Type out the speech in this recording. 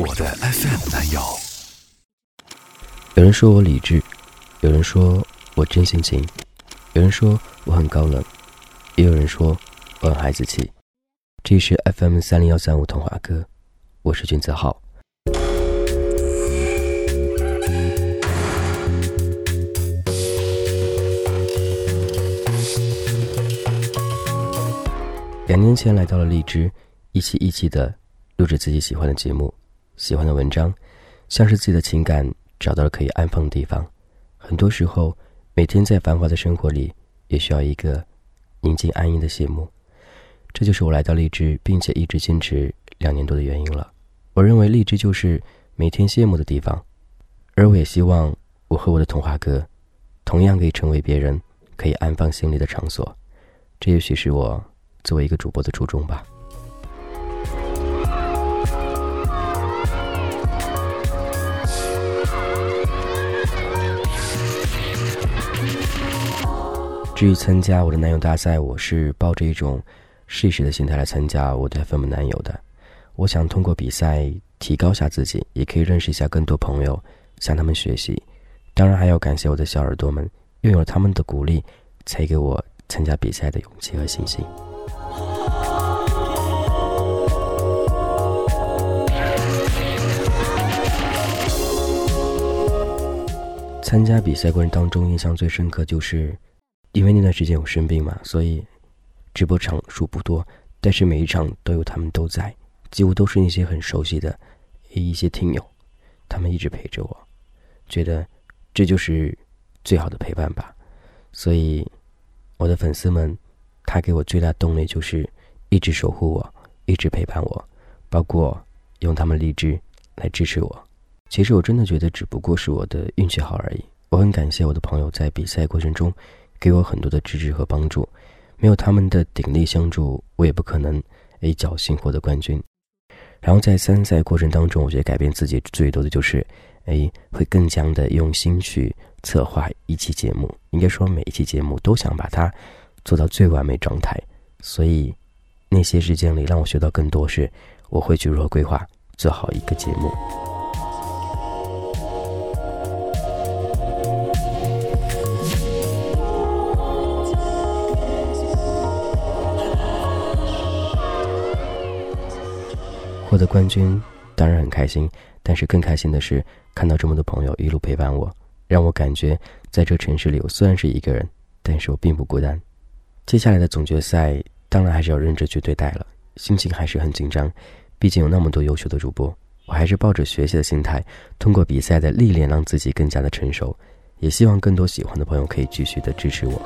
我的 FM 男友。有人说我理智，有人说我真性情，有人说我很高冷，也有人说我很孩子气。这是 FM 三零幺三五童话歌，我是君子浩。两年前来到了荔枝，一期一期的录制自己喜欢的节目、喜欢的文章，像是自己的情感找到了可以安放的地方。很多时候，每天在繁华的生活里，也需要一个宁静安逸的谢幕。这就是我来到荔枝，并且一直坚持两年多的原因了。我认为荔枝就是每天谢幕的地方，而我也希望我和我的童话哥，同样可以成为别人可以安放心里的场所。这也许是我。作为一个主播的初衷吧。至于参加我的男友大赛，我是抱着一种试一试的心态来参加我的 FM 男友的。我想通过比赛提高下自己，也可以认识一下更多朋友，向他们学习。当然还要感谢我的小耳朵们，拥有他们的鼓励，才给我参加比赛的勇气和信心。参加比赛过程当中，印象最深刻就是，因为那段时间我生病嘛，所以直播场数不多，但是每一场都有他们都在，几乎都是那些很熟悉的一些听友，他们一直陪着我，觉得这就是最好的陪伴吧。所以我的粉丝们，他给我最大动力就是一直守护我，一直陪伴我，包括用他们励志来支持我。其实我真的觉得，只不过是我的运气好而已。我很感谢我的朋友在比赛过程中给我很多的支持和帮助，没有他们的鼎力相助，我也不可能诶侥幸获得冠军。然后在参赛过程当中，我觉得改变自己最多的就是，诶会更加的用心去策划一期节目。应该说每一期节目都想把它做到最完美状态。所以那些时间里让我学到更多是，我会去如何规划做好一个节目。获得冠军当然很开心，但是更开心的是看到这么多朋友一路陪伴我，让我感觉在这城市里，我虽然是一个人，但是我并不孤单。接下来的总决赛当然还是要认真去对待了，心情还是很紧张，毕竟有那么多优秀的主播，我还是抱着学习的心态，通过比赛的历练让自己更加的成熟，也希望更多喜欢的朋友可以继续的支持我。